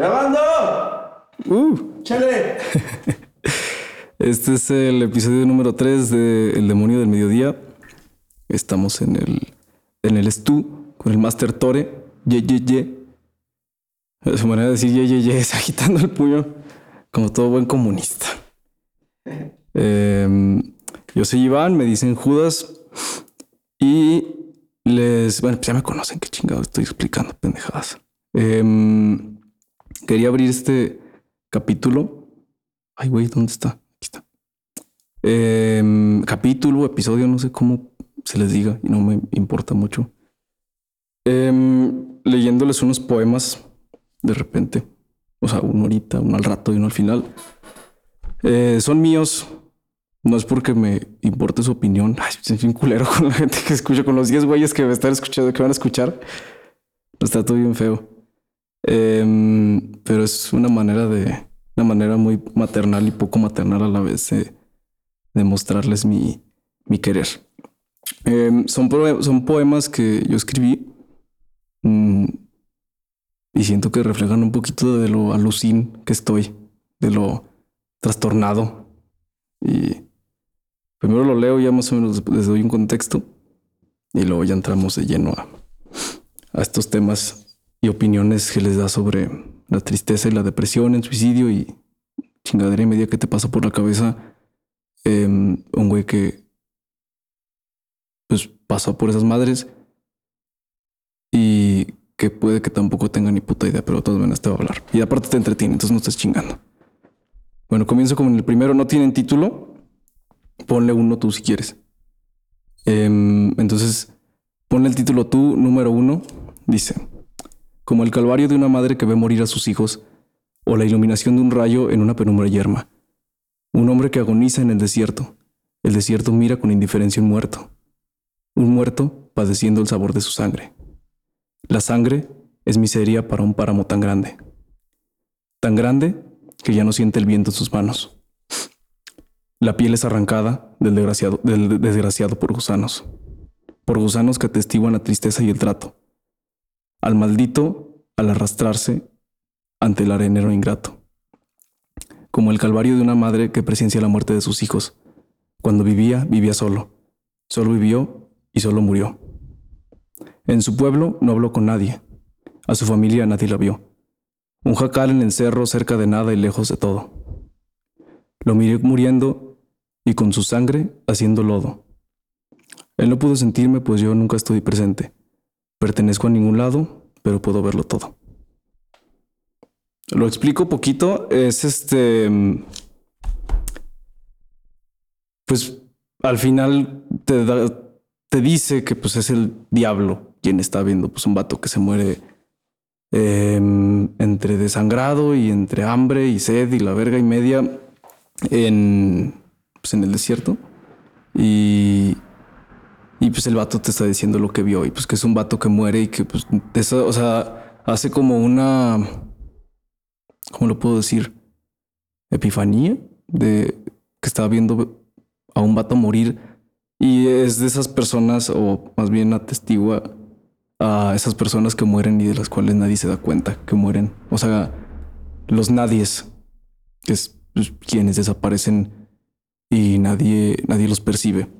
¡Grabando! Uh. ¡Chale! Este es el episodio número 3 de El demonio del mediodía. Estamos en el en el Stu con el Master Tore. Ye, ye, ye. Su manera de decir ye, ye, ye es agitando el puño como todo buen comunista. Em, yo soy Iván, me dicen Judas y les, bueno, pues ya me conocen, qué chingado estoy explicando pendejadas. Em, quería abrir este capítulo. Ay, güey, ¿dónde está? Aquí está. Em, capítulo, episodio, no sé cómo se les diga y no me importa mucho. Em, leyéndoles unos poemas de repente, o sea, uno ahorita, uno al rato y uno al final. Eh, son míos. No es porque me importe su opinión. Ay, soy un culero con la gente que escucha, con los 10 güeyes que me están escuchando, que van a escuchar. Está todo bien feo. Em, pero es una manera de, una manera muy maternal y poco maternal a la vez de, mostrarles mi, mi querer. Em, son, son poemas que yo escribí mm, y siento que reflejan un poquito de lo alucin que estoy, de lo trastornado. Y primero lo leo, ya más o menos les doy un contexto y luego ya entramos de lleno a, a estos temas y opiniones que les da sobre la tristeza y la depresión, el suicidio y chingadera y media que te pasa por la cabeza em, un güey que pues pasó por esas madres y que puede que tampoco tenga ni puta idea, pero de todas maneras te va a hablar. Y aparte te entretiene, entonces no estés chingando. Bueno, comienzo con el primero. No tienen título. Ponle uno tú si quieres. Em, entonces, ponle el título tú, número uno. Dice, como el calvario de una madre que ve morir a sus hijos, o la iluminación de un rayo en una penumbra yerma. Un hombre que agoniza en el desierto. El desierto mira con indiferencia un muerto. Un muerto padeciendo el sabor de su sangre. La sangre es miseria para un páramo tan grande. Tan grande que ya no siente el viento en sus manos. La piel es arrancada del desgraciado, del desgraciado por gusanos. Por gusanos que atestiguan la tristeza y el trato. Al maldito al arrastrarse ante el arenero ingrato. Como el calvario de una madre que presencia la muerte de sus hijos. Cuando vivía, vivía solo. Solo vivió y solo murió. En su pueblo no habló con nadie. A su familia nadie la vio. Un jacal en el cerro cerca de nada y lejos de todo. Lo miré muriendo y con su sangre haciendo lodo. Él no pudo sentirme pues yo nunca estoy presente. Pertenezco a ningún lado, pero puedo verlo todo. Lo explico poquito. Es este. mm, Pues al final te, da- te dice que pues es el diablo quien está viendo pues un vato que se muere em, entre desangrado y entre hambre y sed y la verga y media en, pues, en el desierto. Y, y pues el vato te está diciendo lo que vio y pues que es un vato que muere y que pues, o sea, hace como una, ¿cómo lo puedo decir? Epifanía de que estaba viendo a un vato morir y es de esas personas o más bien atestigua a esas personas que mueren y de las cuales nadie se da cuenta que mueren. O sea, los nadies, que es pues, quienes desaparecen y nadie, nadie los percibe.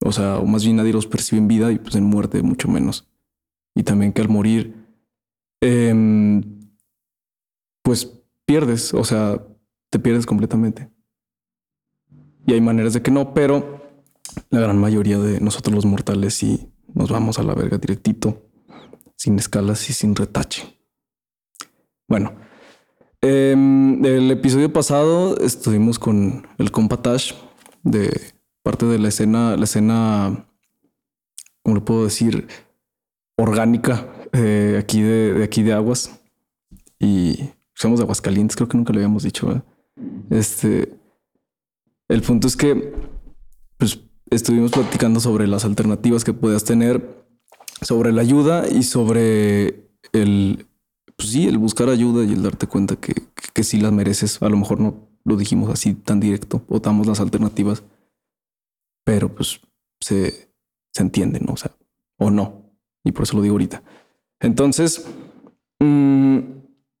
O sea, o más bien nadie los percibe en vida y pues en muerte mucho menos. Y también que al morir, em, pues pierdes, o sea, te pierdes completamente. Y hay maneras de que no, pero la gran mayoría de nosotros los mortales sí nos vamos a la verga directito, sin escalas y sin retache. Bueno, em, el episodio pasado estuvimos con el compa de parte de la escena, la escena, ¿cómo lo puedo decir? Orgánica eh, aquí de, de aquí de Aguas. Y somos de Aguascalientes, creo que nunca le habíamos dicho. ¿verdad? Este, el punto es que pues, estuvimos platicando sobre las alternativas que puedas tener, sobre la ayuda y sobre el, pues sí, el buscar ayuda y el darte cuenta que, que, que sí las mereces. A lo mejor no lo dijimos así tan directo o damos las alternativas, pero pues se, se entiende, ¿no? O sea, o no. Y por eso lo digo ahorita. Entonces, mm,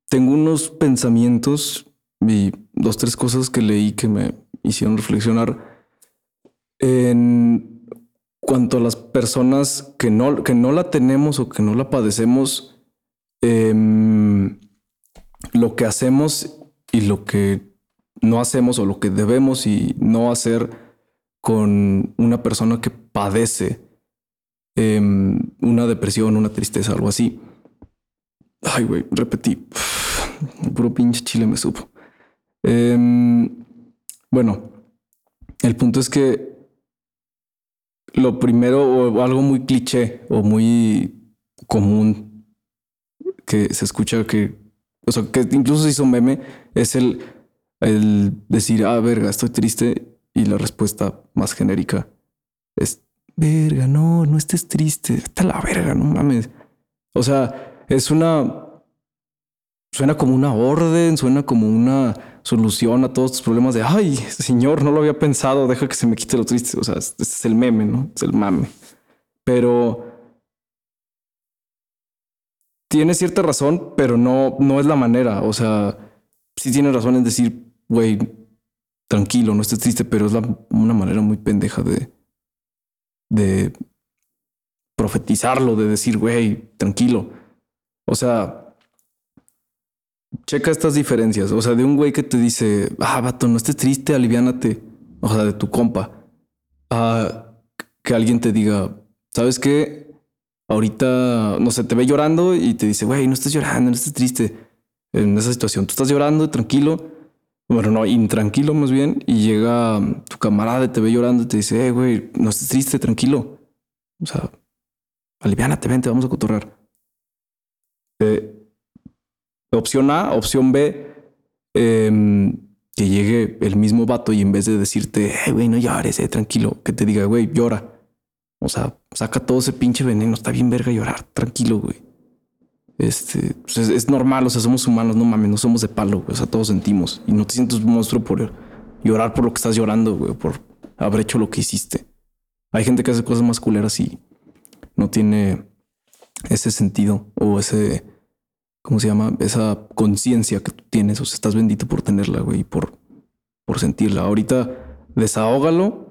tengo unos pensamientos y dos, tres cosas que leí que me hicieron reflexionar en cuanto a las personas que no, que no la tenemos o que no la padecemos, em, lo que hacemos y lo que no hacemos o lo que debemos y no hacer con una persona que padece em, una depresión, una tristeza, algo así. Ay, güey, repetí. puro pinche chile me supo. Em, bueno, el punto es que lo primero o algo muy cliché o muy común que se escucha que, o sea, que incluso se hizo meme es el, el decir, ah, verga, estoy triste y la respuesta más genérica es, verga, no, no estés triste, está la verga, no mames. O sea, es una, suena como una orden, suena como una solución a todos tus problemas de, ay, señor, no lo había pensado, deja que se me quite lo triste. O sea, este es el meme, ¿no? Es el mame. Pero tiene cierta razón, pero no, no es la manera. O sea, sí tiene razón en decir, güey, tranquilo, no estés triste, pero es una manera muy pendeja de, de profetizarlo, de decir, güey, tranquilo. O sea, checa estas diferencias. O sea, de un güey que te dice, ah, vato, no estés triste, aliviánate. O sea, de tu compa. A que alguien te diga, ¿sabes qué? Ahorita, no sé, te ve llorando y te dice, güey, no estés llorando, no estés triste en esa situación. Tú estás llorando, tranquilo. Bueno, no, intranquilo más bien. Y llega tu camarada te ve llorando y te dice, eh, güey, no estés triste, tranquilo. O sea, aliviánate, vente, vamos a cotorrar. Eh, Opción A, opción B, em, que llegue el mismo vato y en vez de decirte, güey, no llores, eh, tranquilo, que te diga, güey, llora. O sea, saca todo ese pinche veneno, está bien verga llorar, tranquilo, güey. Este, pues, es, normal, o sea, somos humanos, no mames, no somos de palo, o sea, todos sentimos. Y no te sientes un monstruo por llorar por lo que estás llorando, güey, por haber hecho lo que hiciste. Hay gente que hace cosas más culeras y no tiene ese sentido o ese ¿cómo se llama? Esa conciencia que tú tienes, o sea, estás bendito por tenerla, güey, por, por sentirla. Ahorita desahógalo.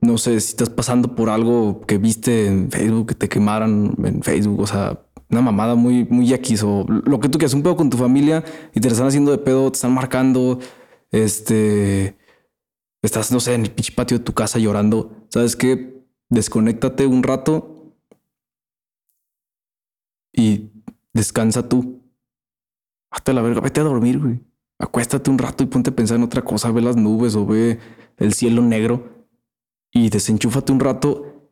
No sé si estás pasando por algo que viste en Facebook, que te quemaran en Facebook, o sea, una mamada muy, muy X o lo que tú quieras, un pedo con tu familia y te están haciendo de pedo, te están marcando, este, estás, no sé, en el pinche patio de tu casa llorando. ¿Sabes qué? Desconéctate un rato y descansa tú. Hasta la verga, vete a dormir, güey. Acuéstate un rato y ponte a pensar en otra cosa, ve las nubes o ve el cielo negro y desenchúfate un rato.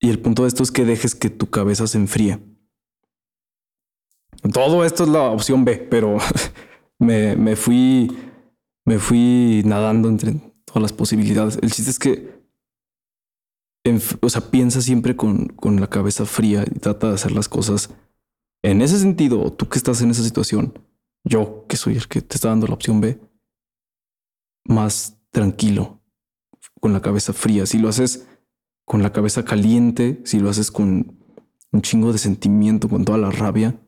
Y el punto de esto es que dejes que tu cabeza se enfríe. Todo esto es la opción B, pero me, me fui, me fui nadando entre todas las posibilidades. El chiste es que, o sea, piensa siempre con, con la cabeza fría y trata de hacer las cosas en ese sentido, tú que estás en esa situación, yo que soy el que te está dando la opción B, más tranquilo, con la cabeza fría. Si lo haces con la cabeza caliente, si lo haces con un chingo de sentimiento, con toda la rabia,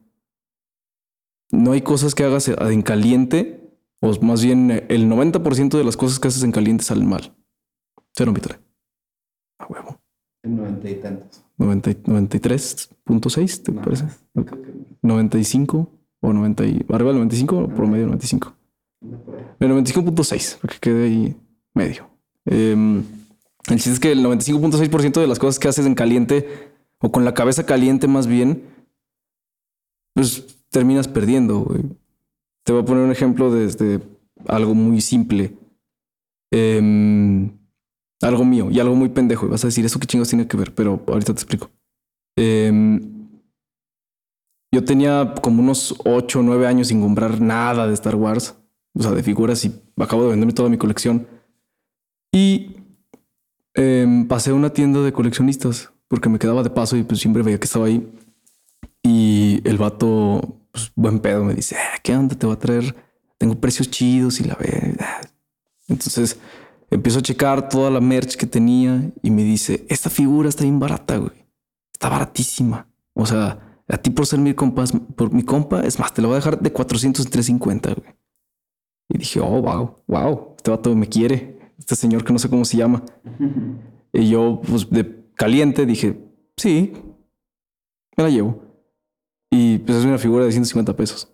no hay cosas que hagas en caliente, o más bien el 90% de las cosas que haces en caliente salen mal. Cero mi A huevo. En noventa y tantos. 93.6, ¿te parece? 95 o 90 y arriba del 95 o promedio 95. El 95.6, para que quede ahí medio. Em, el chiste es que el 95.6% de las cosas que haces en caliente o con la cabeza caliente más bien, pues terminas perdiendo. Te voy a poner un ejemplo desde algo muy simple. Em, algo mío y algo muy pendejo. Y vas a decir, ¿eso qué chingos tiene que ver? Pero ahorita te explico. Em, yo tenía como unos 8 o 9 años sin comprar nada de Star Wars, o sea, de figuras, y acabo de venderme toda mi colección. Y em, pasé a una tienda de coleccionistas porque me quedaba de paso y pues siempre veía que estaba ahí. Y el vato, pues, buen pedo, me dice, ah, ¿qué onda? Te va a traer, tengo precios chidos y la ve. Entonces empiezo a checar toda la merch que tenía y me dice, esta figura está bien barata, güey. Está baratísima. O sea, A ti por ser mi compa, por mi compa, es más, te lo voy a dejar de 400 en 350, güey. Y dije, oh, wow, wow, este vato me quiere. Este señor que no sé cómo se llama. y yo, pues de caliente, dije, sí, me la llevo. Y pues es una figura de 150 pesos.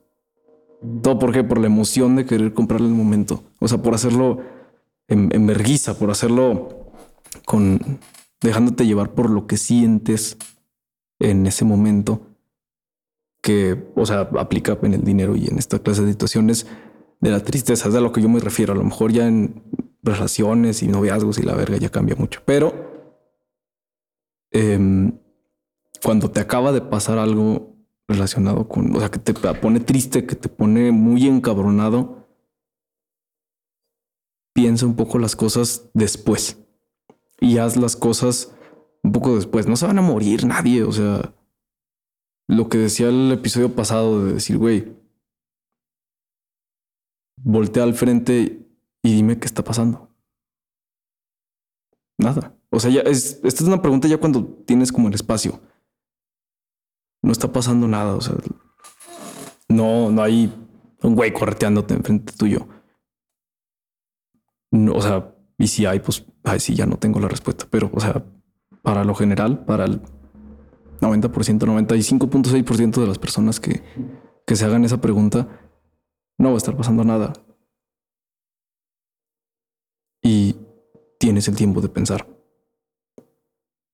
Todo por qué? Por la emoción de querer comprarle el momento. O sea, por hacerlo en, en por hacerlo con dejándote llevar por lo que sientes en ese momento que, o sea, aplica en el dinero y en esta clase de situaciones de la tristeza. Es a lo que yo me refiero. A lo mejor ya en relaciones y noviazgos y la verga ya cambia mucho. Pero em, cuando te acaba de pasar algo relacionado con, o sea, que te pone triste, que te pone muy encabronado, piensa un poco las cosas después y haz las cosas un poco después. No se van a morir nadie, o sea, lo que decía el episodio pasado de decir, güey, voltea al frente y dime qué está pasando. Nada. O sea, ya es, esta es una pregunta ya cuando tienes como el espacio. No está pasando nada, o sea, no, no hay un güey correteándote enfrente tuyo. No, o sea, y si hay, pues, ay, sí, ya no tengo la respuesta, pero, o sea, para lo general, para el 90%, 95.6% de las personas que, que se hagan esa pregunta, no va a estar pasando nada. Y tienes el tiempo de pensar.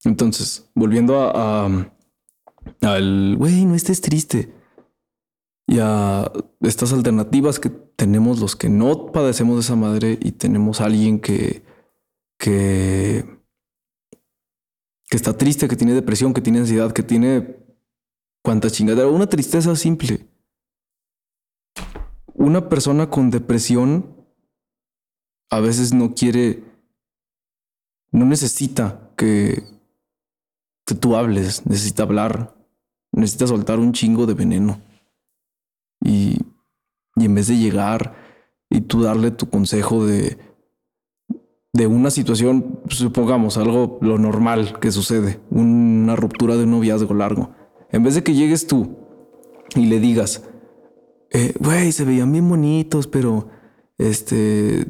Entonces, volviendo a, al güey, no estés triste. Y a estas alternativas que tenemos los que no padecemos de esa madre y tenemos a alguien que, que que está triste, que tiene depresión, que tiene ansiedad, que tiene cuanta chingadera, una tristeza simple. Una persona con depresión a veces no quiere, no necesita que, que tú hables, necesita hablar, necesita soltar un chingo de veneno. Y, y en vez de llegar y tú darle tu consejo de, de una situación, supongamos, algo lo normal que sucede, una ruptura de un noviazgo largo. En vez de que llegues tú y le digas, eh, güey, se veían bien bonitos, pero este,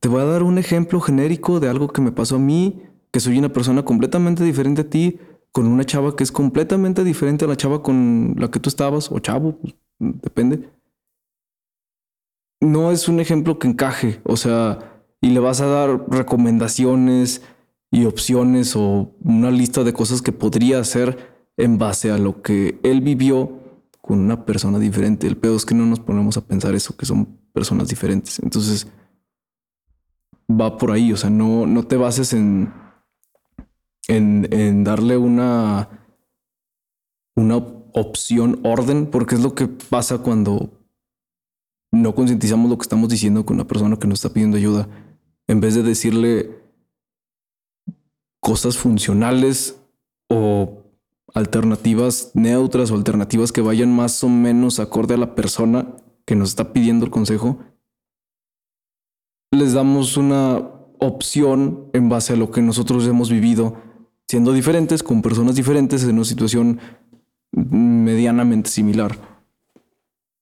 te voy a dar un ejemplo genérico de algo que me pasó a mí, que soy una persona completamente diferente a ti, con una chava que es completamente diferente a la chava con la que tú estabas, o chavo, pues, depende. No es un ejemplo que encaje, o sea, y le vas a dar recomendaciones y opciones o una lista de cosas que podría hacer en base a lo que él vivió con una persona diferente. El pedo es que no nos ponemos a pensar eso, que son personas diferentes. Entonces, va por ahí, o sea, no, no te bases en, en, darle una, una opción orden, porque es lo que pasa cuando no concientizamos lo que estamos diciendo con una persona que nos está pidiendo ayuda. En vez de decirle cosas funcionales o alternativas neutras o alternativas que vayan más o menos acorde a la persona que nos está pidiendo el consejo, les damos una opción en base a lo que nosotros hemos vivido, siendo diferentes, con personas diferentes, en una situación medianamente similar.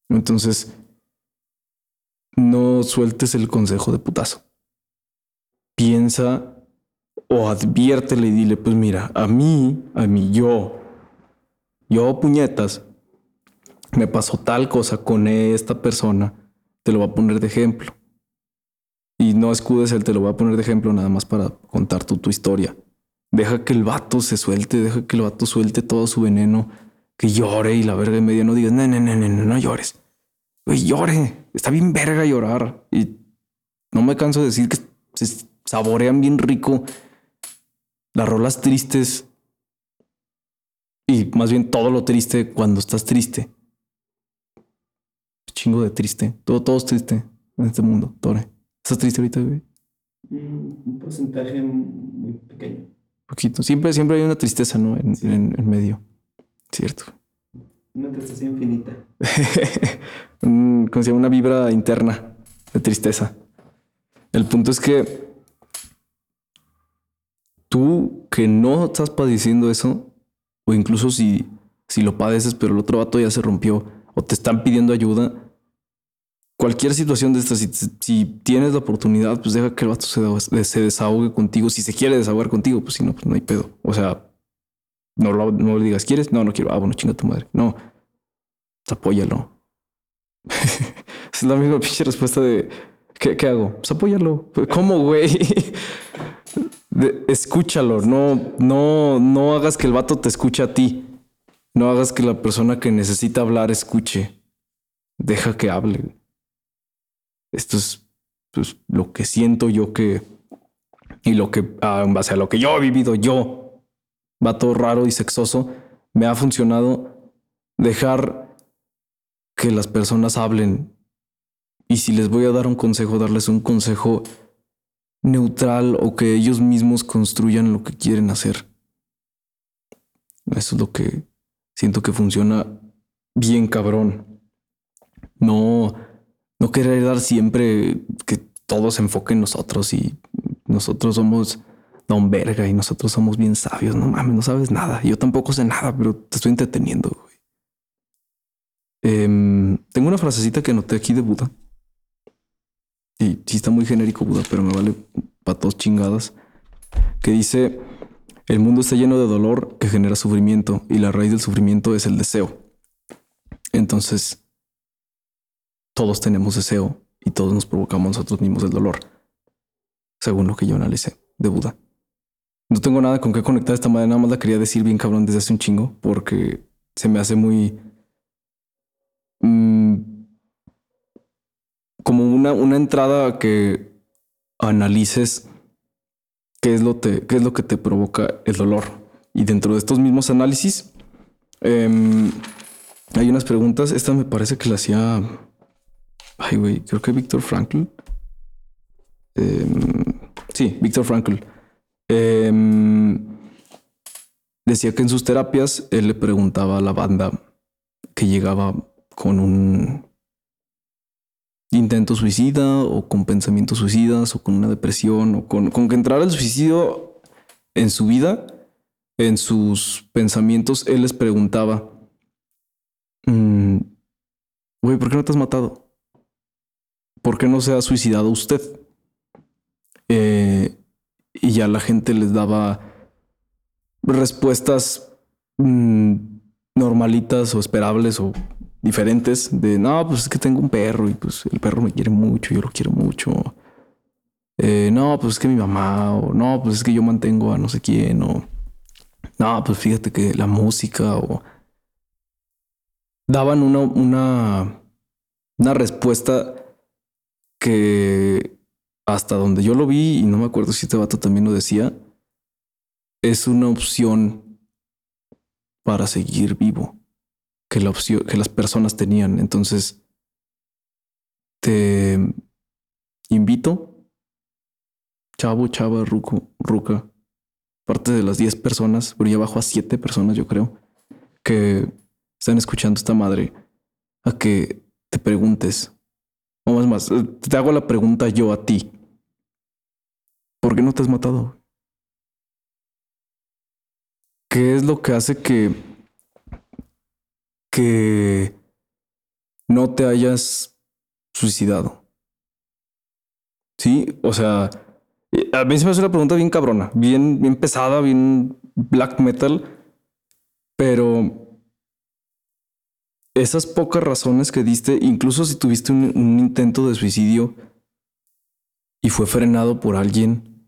Entonces, no sueltes el consejo de putazo piensa o adviértele y dile, pues mira, a mí, a mí, yo, yo puñetas, me pasó tal cosa con esta persona, te lo voy a poner de ejemplo. Y no escudes el te lo voy a poner de ejemplo nada más para contar tu, tu historia. Deja que el vato se suelte, deja que el vato suelte todo su veneno, que llore y la verga en medio no digas, no, no, no, no, no llores. Oye, llore, está bien verga llorar. Y no me canso de decir que saborean bien rico las rolas tristes y más bien todo lo triste cuando estás triste. Chingo de triste. Todo, todo es triste en este mundo, Tore. ¿Estás triste ahorita, güey? Mm, un porcentaje muy pequeño. Poquito. Siempre, siempre hay una tristeza, ¿no? En, en, medio. Cierto. Una tristeza infinita. un, como una vibra interna de tristeza. El punto es que tú que no estás padeciendo eso, o incluso si si lo padeces, pero el otro vato ya se rompió o te están pidiendo ayuda, cualquier situación de estas, si, tienes la oportunidad, pues deja que el vato se, se, desahogue contigo. Si se quiere desahogar contigo, pues si no, pues no hay pedo. O sea, no, lo, no le digas, ¿quieres? No, no quiero. Ah, bueno, chinga tu madre. No, pues apóyalo. es la misma pinche respuesta de ¿qué, qué hago? Pues apóyalo. ¿Cómo, güey? escúchalo, no, no, no hagas que el vato te escuche a ti. No hagas que la persona que necesita hablar escuche. Deja que hable. Esto es pues, lo que siento yo que y lo que, ah, en base a lo que yo he vivido, yo, vato raro y sexoso, me ha funcionado dejar que las personas hablen. Y si les voy a dar un consejo, darles un consejo neutral o que ellos mismos construyan lo que quieren hacer. Eso es lo que siento que funciona bien cabrón. No, no querer dar siempre que todo se enfoque en nosotros y nosotros somos don verga y nosotros somos bien sabios. No mames, no sabes nada. Yo tampoco sé nada, pero te estoy entreteniendo. Em, tengo una frasecita que anoté aquí de Buda. Y sí está muy genérico Buda, pero me vale para todos chingadas. Que dice el mundo está lleno de dolor que genera sufrimiento y la raíz del sufrimiento es el deseo. Entonces, todos tenemos deseo y todos nos provocamos nosotros mismos el dolor, según lo que yo analicé de Buda. No tengo nada con qué conectar esta madre, nada más la quería decir bien cabrón desde hace un chingo, porque se me hace muy... Mm, como una, una entrada que analices qué es lo, te, qué es lo que te provoca el dolor. Y dentro de estos mismos análisis, em, hay unas preguntas. Esta me parece que la hacía. Ay, güey, creo que Víctor Frankl. Em, sí, Víctor Frankl. Em, decía que en sus terapias él le preguntaba a la banda que llegaba con un intento suicida o con pensamientos suicidas o con una depresión o con, con que entrara el suicidio en su vida, en sus pensamientos, él les preguntaba, mm, güey, ¿por qué no te has matado? ¿Por qué no se ha suicidado usted? Eh, y ya la gente les daba respuestas mm, normalitas o esperables o diferentes de, no, pues es que tengo un perro y pues el perro me quiere mucho, yo lo quiero mucho. Eh, no, pues es que mi mamá, o no, pues es que yo mantengo a no sé quién, o no, pues fíjate que la música, o daban una, una, una respuesta que hasta donde yo lo vi, y no me acuerdo si este vato también lo decía, es una opción para seguir vivo que, la opción, que las personas tenían. Entonces, te invito, chavo, chava, ruco, ruca, parte de las 10 personas, pero ya bajo a 7 personas, yo creo, que están escuchando esta madre, a que te preguntes, o más más, te hago la pregunta yo a ti. ¿Por qué no te has matado? ¿Qué es lo que hace que que no te hayas suicidado. Sí, o sea, a mí se me hace una pregunta bien cabrona, bien, bien pesada, bien black metal, pero esas pocas razones que diste, incluso si tuviste un, intento de suicidio y fue frenado por alguien,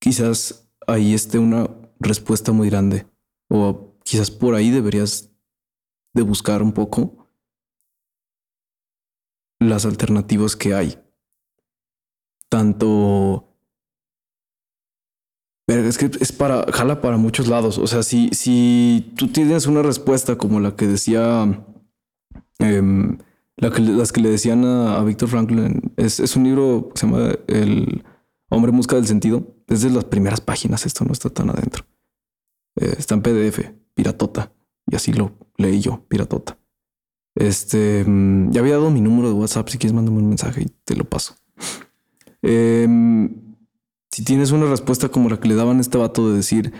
quizás ahí esté una respuesta muy grande o quizás por ahí deberías de buscar un poco las alternativas que hay. Tanto... Es que es para, jala para muchos lados. O sea, si, si tú tienes una respuesta como la que decía, em, la que, las que le decían a, Víctor Franklin, es, es, un libro que se llama El hombre en busca del sentido. Desde las primeras páginas, esto no está tan adentro. Eh, está en PDF piratota. Y así lo leí yo, piratota. Este, mm, ya había dado mi número de WhatsApp. Si quieres, mándame un mensaje y te lo paso. Em, si tienes una respuesta como la que le daban a este vato de decir,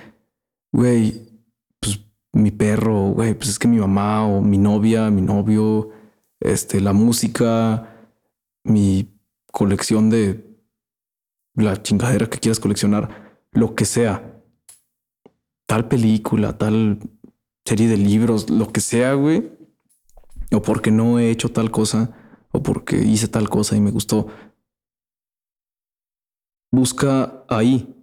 güey, pues mi perro, güey, pues es que mi mamá o mi novia, mi novio, este, la música, mi colección de la chingadera que quieras coleccionar, lo que sea, tal película, tal serie de libros, lo que sea, güey, o porque no he hecho tal cosa, o porque hice tal cosa y me gustó. Busca ahí.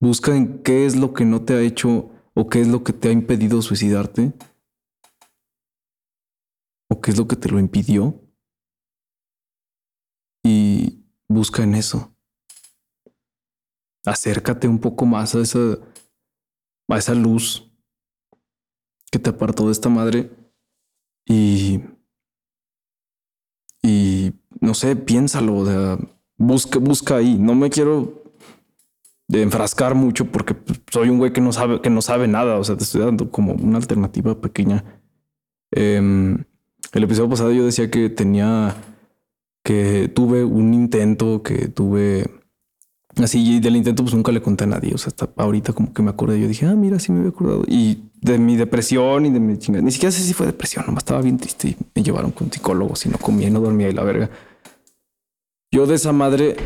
Busca en qué es lo que no te ha hecho o qué es lo que te ha impedido suicidarte. O qué es lo que te lo impidió. Y busca en eso. Acércate un poco más a esa, a esa luz que te apartó de esta madre y, y no sé, piénsalo, busca, busca ahí. No me quiero enfrascar mucho porque soy un güey que no sabe, que no sabe nada. O sea, te estoy dando como una alternativa pequeña. Em, el episodio pasado yo decía que tenía, que tuve un intento, que tuve así y del intento pues nunca le conté a nadie. O sea, hasta ahorita como que me acordé, yo dije, ah, mira, sí me había acordado. Y de mi depresión y de mi chingada. Ni siquiera sé si fue depresión, nomás estaba bien triste y me llevaron con psicólogos y no comía, no dormía y la verga. Yo de esa madre,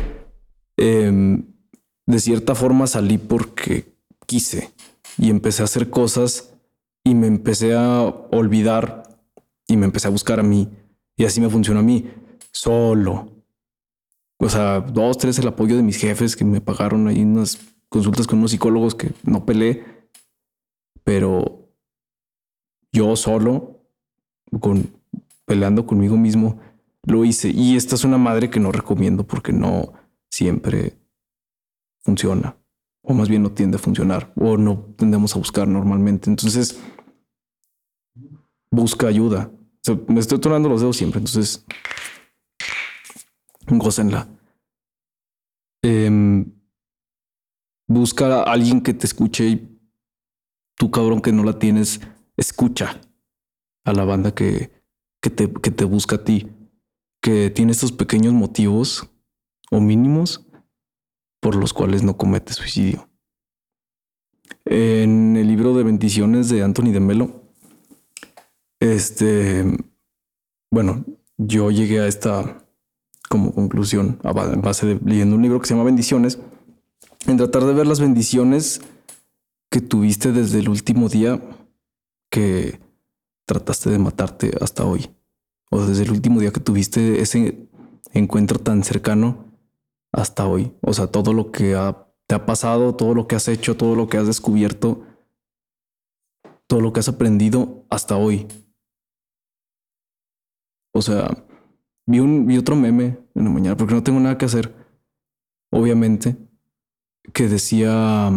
em, de cierta forma salí porque quise y empecé a hacer cosas y me empecé a olvidar y me empecé a buscar a mí. Y así me funcionó a mí, solo. O sea, dos, tres, el apoyo de mis jefes que me pagaron ahí unas consultas con unos psicólogos que no peleé pero yo solo, con, peleando conmigo mismo, lo hice. Y esta es una madre que no recomiendo porque no siempre funciona, o más bien no tiende a funcionar, o no tendemos a buscar normalmente. Entonces, busca ayuda. me estoy tornando los dedos siempre, entonces, gócenla. Eh, busca a alguien que te escuche y tú cabrón que no la tienes, escucha a la banda que, que, te, que te busca a ti, que tiene estos pequeños motivos o mínimos por los cuales no comete suicidio. En el libro de bendiciones de Anthony de Melo, este, bueno, yo llegué a esta como conclusión a base de leyendo un libro que se llama Bendiciones, en tratar de ver las bendiciones que tuviste desde el último día que trataste de matarte hasta hoy? O desde el último día que tuviste ese encuentro tan cercano hasta hoy. O sea, todo lo que te ha pasado, todo lo que has hecho, todo lo que has descubierto, todo lo que has aprendido hasta hoy. O sea, vi, un, vi otro meme en la mañana porque no tengo nada que hacer, obviamente, que decía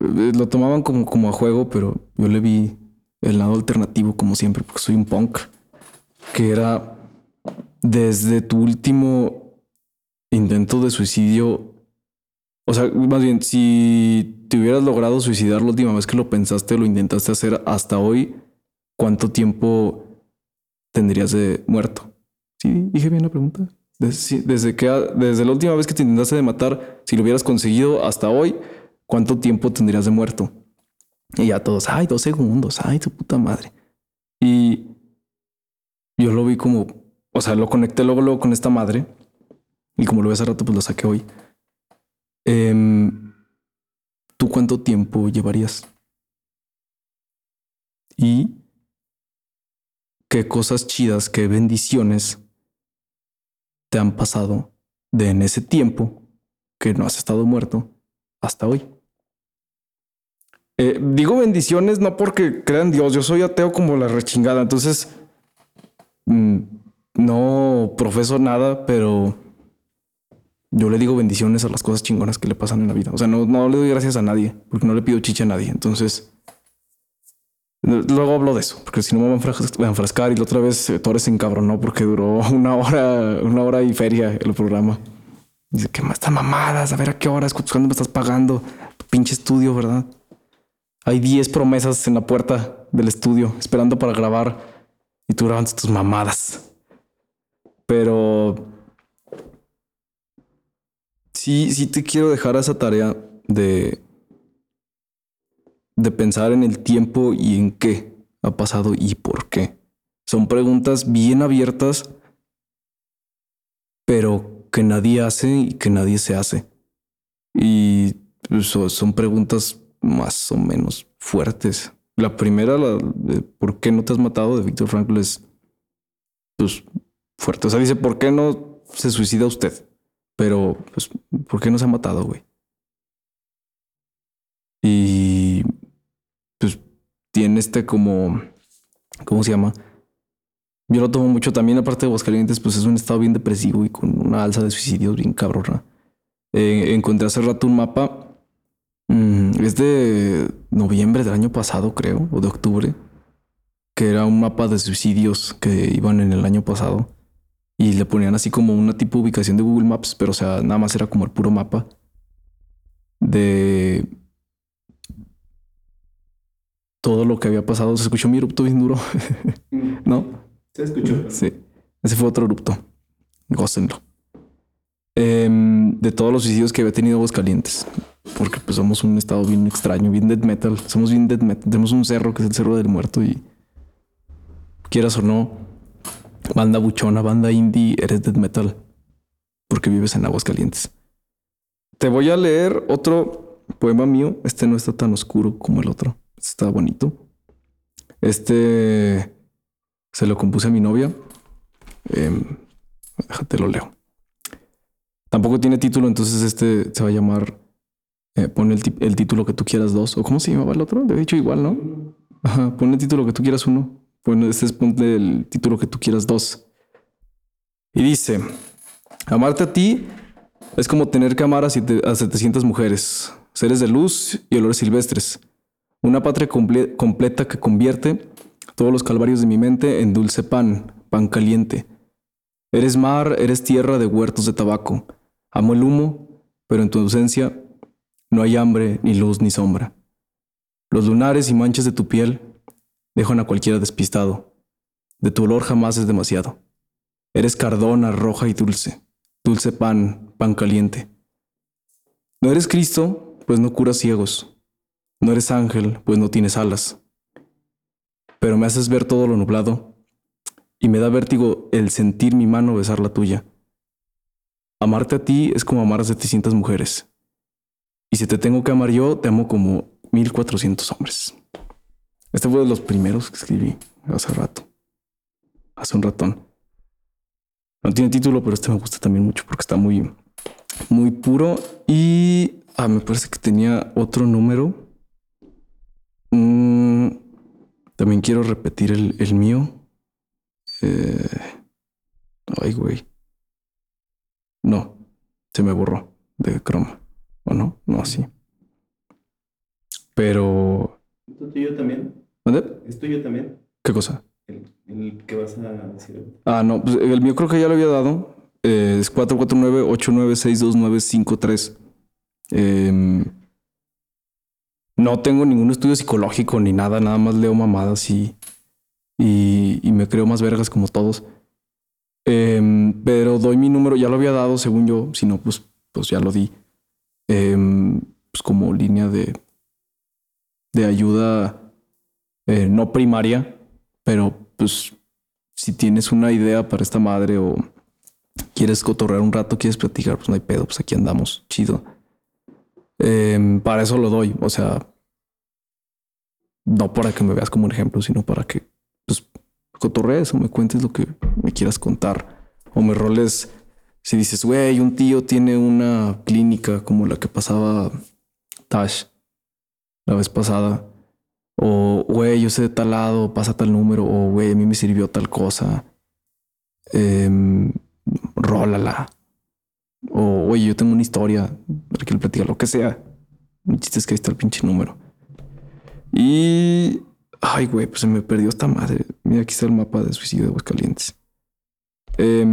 eh, lo tomaban como, como a juego, pero yo le vi el lado alternativo como siempre, porque soy un punk, que era desde tu último intento de suicidio, o sea, más bien, si te hubieras logrado suicidar la última vez que lo pensaste, lo intentaste hacer hasta hoy, ¿cuánto tiempo tendrías de muerto? Sí, dije bien la pregunta. Desde, desde la última vez que te intentaste de matar, si lo hubieras conseguido hasta hoy, ¿cuánto tiempo tendrías de muerto? Y ya todos, ay, dos segundos, ay, tu puta madre. Y yo lo vi como, o sea, lo conecté luego, luego con esta madre. Y como lo vi hace rato, pues lo saqué hoy. Em, ¿Tú cuánto tiempo llevarías? Y qué cosas chidas, qué bendiciones te han pasado de en ese tiempo que no has estado muerto hasta hoy. Eh, digo bendiciones no porque crean Dios, yo soy ateo como la rechingada, entonces mm, no profeso nada, pero yo le digo bendiciones a las cosas chingonas que le pasan en la vida. O sea, no, no le doy gracias a nadie, porque no le pido chicha a nadie. Entonces, luego hablo de eso, porque si no me voy a enfrascar y la otra vez eh, Torres se encabronó porque duró una hora, una hora y feria el programa. Dice, ¿qué más están mamadas? A ver a qué hora, cuándo me estás pagando tu pinche estudio, ¿verdad? Hay 10 promesas en la puerta del estudio esperando para grabar y tú grabando tus mamadas. Pero sí, sí te quiero dejar esa tarea de de pensar en el tiempo y en qué ha pasado y por qué. Son preguntas bien abiertas, pero que nadie hace y que nadie se hace. Y pues, son preguntas más o menos fuertes. La primera, la de ¿por qué no te has matado? de Víctor Frankl es pues, fuerte. O sea, dice, ¿por qué no se suicida usted? Pero, pues, ¿por qué no se ha matado, güey? Y pues tiene este como, ¿cómo se llama? Yo lo tomo mucho también, aparte de Aguascalientes, pues es un estado bien depresivo y con una alza de suicidios bien cabrona. Eh, encontré hace rato un mapa Mm, es de noviembre del año pasado, creo, o de octubre, que era un mapa de suicidios que iban en el año pasado y le ponían así como una tipo de ubicación de Google Maps, pero o sea, nada más era como el puro mapa de todo lo que había pasado. Se escuchó mi erupto bien duro, ¿no? Se escuchó. Sí, ese fue otro erupto. Gócenlo. Em, de todos los suicidios que había tenido Aguascalientes porque pues somos un estado bien extraño, bien dead metal. Somos bien dead metal. Tenemos un cerro que es el Cerro del Muerto y quieras o no, banda buchona, banda indie, eres dead metal porque vives en aguas calientes. Te voy a leer otro poema mío. Este no está tan oscuro como el otro. Este está bonito. Este se lo compuse a mi novia. Eh, déjate lo leo. Tampoco tiene título, entonces este se va a llamar eh, pon el, título que tú quieras dos. ¿O cómo se llamaba el otro? De hecho, igual, ¿no? Ajá, pon el título que tú quieras uno. Bueno, este es ponle el título que tú quieras dos. Y dice, amarte a ti es como tener que amar a, siete, a 700 mujeres, seres de luz y olores silvestres. Una patria comple completa que convierte todos los calvarios de mi mente en dulce pan, pan caliente. Eres mar, eres tierra de huertos de tabaco. Amo el humo, pero en tu ausencia no hay hambre, ni luz, ni sombra. Los lunares y manchas de tu piel dejan a cualquiera despistado. De tu olor jamás es demasiado. Eres cardona roja y dulce, dulce pan, pan caliente. No eres Cristo, pues no curas ciegos. No eres ángel, pues no tienes alas. Pero me haces ver todo lo nublado y me da vértigo el sentir mi mano besar la tuya. Amarte a ti es como amar a 700 mujeres. Y si te tengo que amar yo, te amo como 1400 hombres. Este fue de los primeros que escribí hace rato. Hace un ratón. No tiene título, pero este me gusta también mucho porque está muy, muy puro. Y ah, me parece que tenía otro número. Mm, también quiero repetir el, mío. Eh, ay, güey. No, se me borró de croma. ¿O no? No, así. Pero. ¿Esto tuyo también? ¿Dónde? ¿Es tuyo también? ¿Qué cosa? El, el que vas a decir. Ah, no, pues el mío creo que ya lo había dado. Eh, es 449-8962953. Eh, no tengo ningún estudio psicológico ni nada, nada más leo mamadas y, y, y me creo más vergas como todos. Eh, pero doy mi número, ya lo había dado según yo, si no, pues, pues ya lo di. Em, pues como línea de, de ayuda eh, no primaria, pero pues si tienes una idea para esta madre o quieres cotorrear un rato, quieres platicar, pues no hay pedo, pues aquí andamos, chido. Em, para eso lo doy, o sea, no para que me veas como un ejemplo, sino para que pues cotorrees o me cuentes lo que me quieras contar o me roles si dices, güey, un tío tiene una clínica como la que pasaba Tash la vez pasada, o güey, yo sé de tal lado, pasa tal número, o güey, a mí me sirvió tal cosa, eh, rólala. O güey, yo tengo una historia para que le platicar lo que sea. El chiste es que ahí está el pinche número. Y. Ay, güey, pues se me perdió esta madre. Mira, aquí está el mapa de suicidio de Aguascalientes. Eh,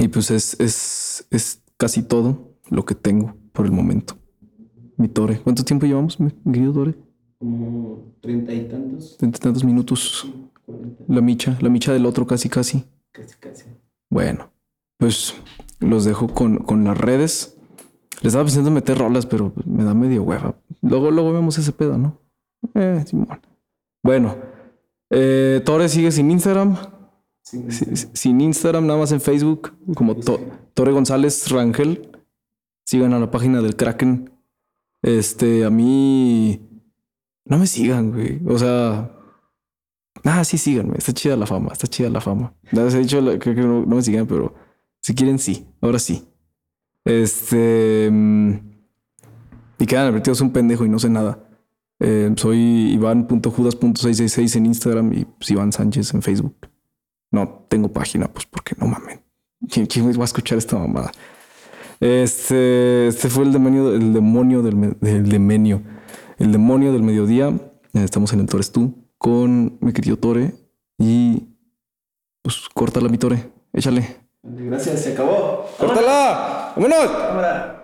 y pues es, es, es casi todo lo que tengo por el momento. Mi Tore. ¿Cuánto tiempo llevamos, mi querido Tore? Como treinta y tantos. Treinta y tantos minutos. La micha, la micha del otro casi, casi. Casi, casi. Bueno, pues los dejo con, con las redes. Les estaba pensando meter rolas, pero me da medio hueva. luego, luego vemos ese pedo, ¿no? Eh, Simón. Bueno, eh, Tore sigue sin Instagram. Sin Instagram, nada más en Facebook, como To- Tore González Rangel. Sigan a la página del Kraken. Este, a mí. No me sigan, güey. O sea. Ah, sí, síganme. Está chida la fama. Está chida la fama. Ya les he dicho que, que no, no me sigan, pero si quieren, sí. Ahora sí. Este. mm, Y quedan advertidos un pendejo y no sé nada. Eh, soy Iván.judas.666 en Instagram y pues, Iván Sánchez en Facebook. No tengo página, pues porque no mamen. ¿Quién, quién va a escuchar esta mamada? Este, este fue el demonio, el demonio del, del demonio. El demonio del mediodía. Estamos en el Tores tú con mi querido Tore. Y pues córtala, mi Tore. Échale. Gracias, se acabó. ¡Córtala! ¡Vámonos! Cámara.